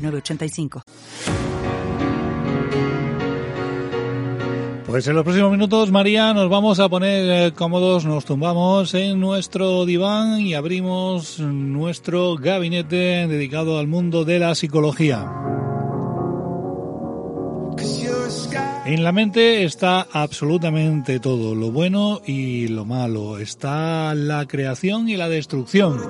906985. Pues en los próximos minutos, María, nos vamos a poner eh, cómodos, nos tumbamos en nuestro diván y abrimos nuestro gabinete dedicado al mundo de la psicología. En la mente está absolutamente todo, lo bueno y lo malo. Está la creación y la destrucción.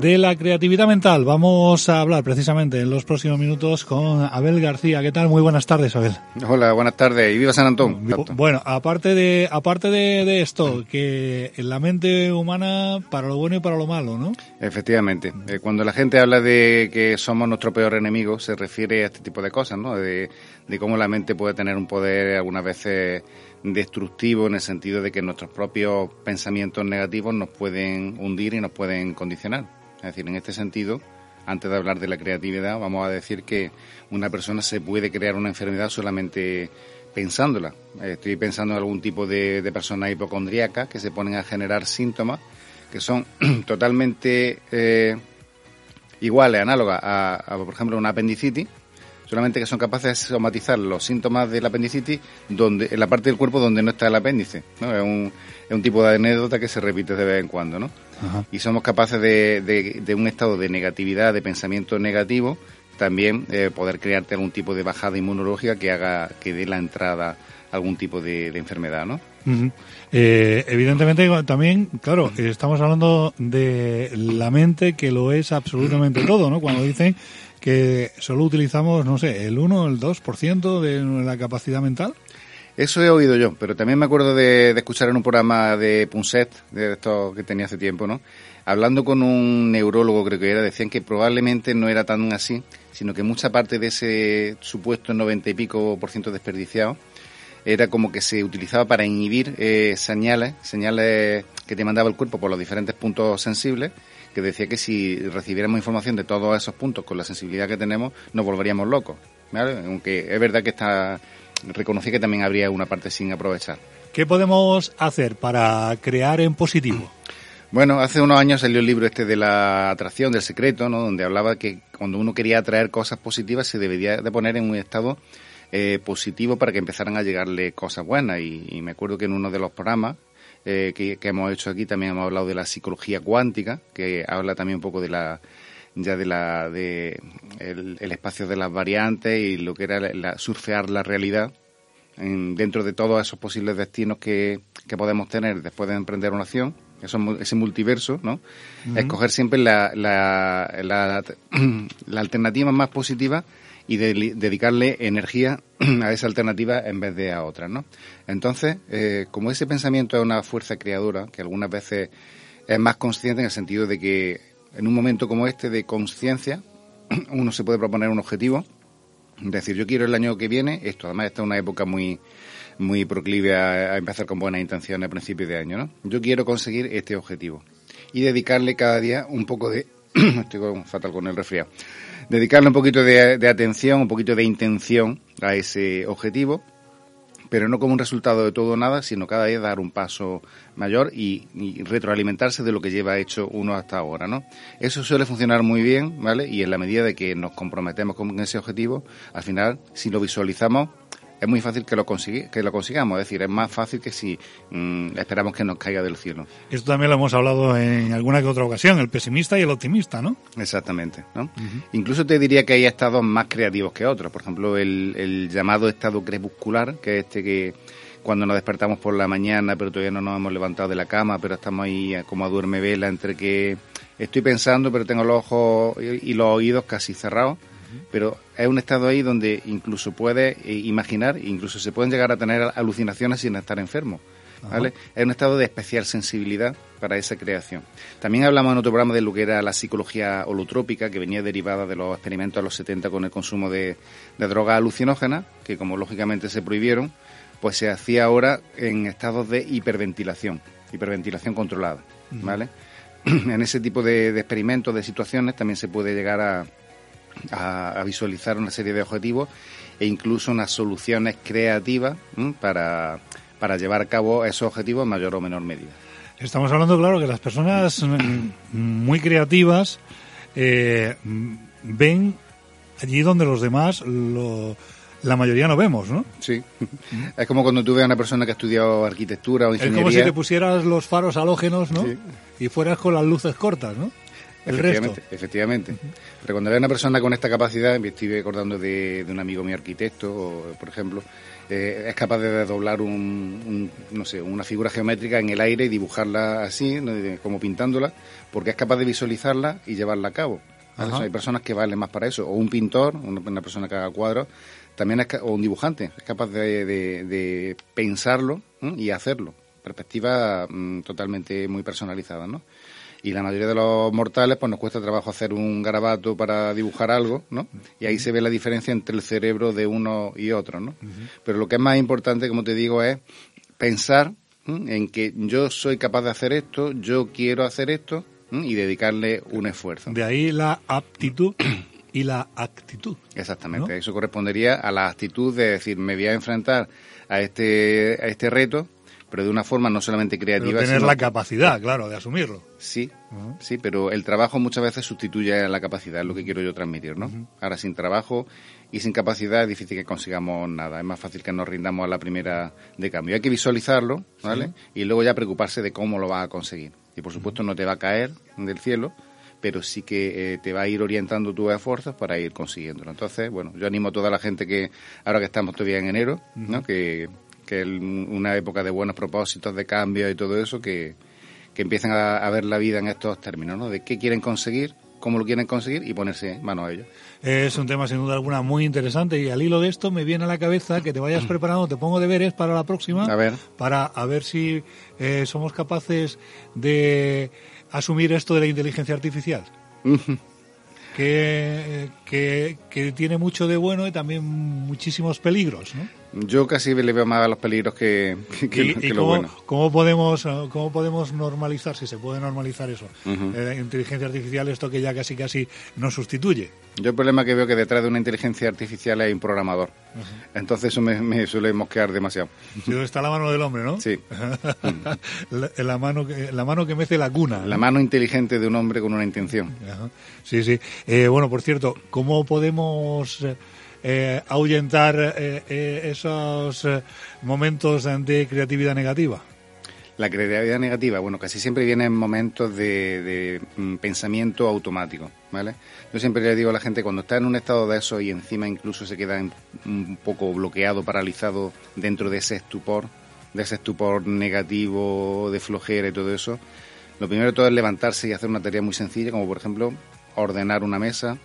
De la creatividad mental vamos a hablar precisamente en los próximos minutos con Abel García. ¿Qué tal? Muy buenas tardes, Abel. Hola, buenas tardes y viva San Antón. Bueno, aparte de aparte de, esto, que en la mente humana para lo bueno y para lo malo, ¿no? Efectivamente. Eh, cuando la gente habla de que somos nuestro peor enemigo, se refiere a este tipo de cosas, ¿no? De, de cómo la mente puede tener un poder algunas veces destructivo en el sentido de que nuestros propios pensamientos negativos nos pueden hundir y nos pueden condicionar. Es decir, en este sentido, antes de hablar de la creatividad, vamos a decir que una persona se puede crear una enfermedad solamente pensándola. Estoy pensando en algún tipo de, de personas hipocondríacas que se ponen a generar síntomas que son totalmente eh, iguales, análogas a, por ejemplo, una apendicitis, solamente que son capaces de somatizar los síntomas de la apendicitis donde, en la parte del cuerpo donde no está el apéndice. ¿no? Es, un, es un tipo de anécdota que se repite de vez en cuando. ¿no? y somos capaces de, de, un estado de negatividad, de pensamiento negativo, también eh, poder crearte algún tipo de bajada inmunológica que haga que dé la entrada a algún tipo de, enfermedad, ¿no? Eh, evidentemente también, claro, estamos hablando de la mente que lo es absolutamente todo, ¿no? Cuando dicen que solo utilizamos, no sé, el 1 o el 2% de la capacidad mental. Eso he oído yo, pero también me acuerdo de, escuchar en un programa de Punset, de esto que tenía hace tiempo, ¿no? Hablando con un neurólogo, creo que era, decían que probablemente no era tan así, sino que mucha parte de ese supuesto 90 y pico por ciento desperdiciado era como que se utilizaba para inhibir eh, señales, señales que te mandaba el cuerpo por los diferentes puntos sensibles, que decía que si recibiéramos información de todos esos puntos con la sensibilidad que tenemos, nos volveríamos locos. ¿vale? Aunque es verdad que está reconocí que también habría una parte sin aprovechar. ¿Qué podemos hacer para crear en positivo? Bueno, hace unos años salió el libro este de la atracción, del secreto, ¿no? donde hablaba que cuando uno quería atraer cosas positivas se debería de poner en un estado eh, positivo para que empezaran a llegarle cosas buenas. Y, me acuerdo que en uno de los programas eh, que, hemos hecho aquí también hemos hablado de la psicología cuántica, que habla también un poco de la ya de la de el, espacio de las variantes y lo que era la, surfear la realidad dentro de todos esos posibles destinos que, que, podemos tener después de emprender una acción ese multiverso no escoger siempre la, la, la, la, alternativa más positiva y dedicarle energía a esa alternativa en vez de a otra no entonces eh, como ese pensamiento es una fuerza creadora que algunas veces es más consciente en el sentido de que en un momento como este de conciencia, uno se puede proponer un objetivo, decir, yo quiero el año que viene esto. Además, esta es una época muy muy proclive a, empezar con buenas intenciones a principios de año, ¿no? Yo quiero conseguir este objetivo y dedicarle cada día un poco de... estoy fatal con el resfriado. Dedicarle un poquito de, atención, un poquito de intención a ese objetivo pero no como un resultado de todo o nada, sino cada día dar un paso mayor y, retroalimentarse de lo que lleva hecho uno hasta ahora, ¿no? Eso suele funcionar muy bien, ¿vale? Y en la medida de que nos comprometemos con ese objetivo, al final, si lo visualizamos, es muy fácil que lo, que lo consigamos. Es decir, es más fácil que si mm, esperamos que nos caiga del cielo. Esto también lo hemos hablado en alguna que otra ocasión, el pesimista y el optimista, ¿no? Exactamente. ¿no? Incluso te diría que hay estados más creativos que otros. Por ejemplo, el, el llamado estado crepuscular, que es este que cuando nos despertamos por la mañana, pero todavía no nos hemos levantado de la cama, pero estamos ahí como a duerme vela entre que estoy pensando, pero tengo los ojos y los oídos casi cerrados pero es un estado ahí donde incluso puedes eh, imaginar, incluso se pueden llegar a tener alucinaciones sin estar enfermo. ¿vale? Es un estado de especial sensibilidad para esa creación. También hablamos en otro programa de lo que era la psicología holotrópica, que venía derivada de los experimentos de los 70 con el consumo de, de drogas alucinógenas, que como lógicamente se prohibieron, pues se hacía ahora en estados de hiperventilación, hiperventilación controlada, ¿vale? en ese tipo de, experimentos, de situaciones, también se puede llegar a, a, visualizar una serie de objetivos e incluso unas soluciones creativas para, para llevar a cabo esos objetivos en mayor o menor medida. Estamos hablando, claro, que las personas muy creativas eh, ven allí donde los demás lo, la mayoría no vemos, ¿no? Sí. Es como cuando tú ves a una persona que ha estudiado arquitectura o ingeniería. Es como si te pusieras los faros halógenos, ¿no? Y fueras con las luces cortas, ¿no? El efectivamente, resto. efectivamente. Pero cuando ves a una persona con esta capacidad, me estoy acordando de, un amigo mío arquitecto, por ejemplo, eh, es capaz de doblar un, no sé, una figura geométrica en el aire y dibujarla así, como pintándola, porque es capaz de visualizarla y llevarla a cabo. hay personas que valen más para eso. O un pintor, una persona que haga cuadros, también es, o un dibujante, es capaz de, pensarlo y hacerlo. Perspectiva mm, totalmente muy personalizada, ¿no? Y la mayoría de los mortales, pues nos cuesta trabajo hacer un garabato para dibujar algo, ¿no? Y ahí se ve la diferencia entre el cerebro de uno y otro, ¿no? Pero lo que es más importante, como te digo, es pensar en que yo soy capaz de hacer esto, yo quiero hacer esto y dedicarle un esfuerzo. De ahí la aptitud y la actitud. Exactamente, eso correspondería a la actitud de decir, me voy a enfrentar a este, a este reto, pero de una forma no solamente creativa. Pero tener la capacidad, claro, de asumirlo. Sí, sí, pero el trabajo muchas veces sustituye a la capacidad, es lo que quiero yo transmitir, ¿no? Ahora, sin trabajo y sin capacidad es difícil que consigamos nada, es más fácil que nos rindamos a la primera de cambio. Hay que visualizarlo, ¿vale? Y luego ya preocuparse de cómo lo vas a conseguir. Y por supuesto no te va a caer del cielo, pero sí que eh, te va a ir orientando tus esfuerzos para ir consiguiéndolo. Entonces, bueno, yo animo a toda la gente que, ahora que estamos todavía en enero, ¿no? que, que es una época de buenos propósitos, de cambio y todo eso, que, que empiecen a, ver la vida en estos términos, ¿no? De qué quieren conseguir, cómo lo quieren conseguir y ponerse mano a ello. Es un tema sin duda alguna muy interesante y al hilo de esto me viene a la cabeza que te vayas preparando, te pongo deberes para la próxima, a ver. para a ver si eh, somos capaces de asumir esto de la inteligencia artificial. que, que, que, tiene mucho de bueno y también muchísimos peligros, ¿no? Yo casi le veo más a los peligros que, que, lo bueno. ¿cómo podemos, ¿Cómo podemos normalizar, si se puede normalizar eso? Eh, inteligencia artificial, esto que ya casi casi nos sustituye. Yo el problema que veo que detrás de una inteligencia artificial hay un programador. Entonces eso me, suele mosquear demasiado. Sí, está la mano del hombre, ¿no? Sí. la, mano que, la mano que mece la cuna. La mano inteligente de un hombre con una intención. Sí, sí. Eh, bueno, por cierto, ¿cómo podemos eh, ahuyentar eh, eh, esos momentos de creatividad negativa? La creatividad negativa, bueno, casi siempre viene en momentos de, mm, pensamiento automático, ¿vale? Yo siempre le digo a la gente, cuando está en un estado de eso y encima incluso se queda un poco bloqueado, paralizado dentro de ese estupor, de ese estupor negativo, de flojera y todo eso, lo primero de todo es levantarse y hacer una tarea muy sencilla, como por ejemplo ordenar una mesa,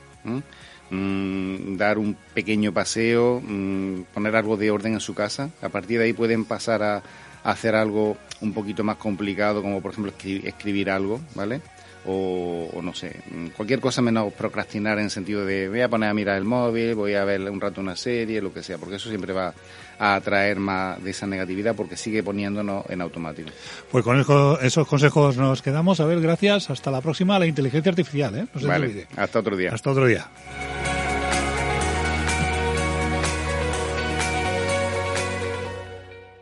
mm, dar un pequeño paseo, mm, poner algo de orden en su casa. A partir de ahí pueden pasar a hacer algo un poquito más complicado, como por ejemplo escribir, algo, ¿vale? O, no sé, cualquier cosa menos procrastinar en el sentido de voy a poner a mirar el móvil, voy a ver un rato una serie, lo que sea, porque eso siempre va a atraer más de esa negatividad porque sigue poniéndonos en automático. Pues con esos consejos nos quedamos. A ver, gracias. Hasta la próxima. La inteligencia artificial, ¿eh? vale, hasta otro día. Hasta otro día.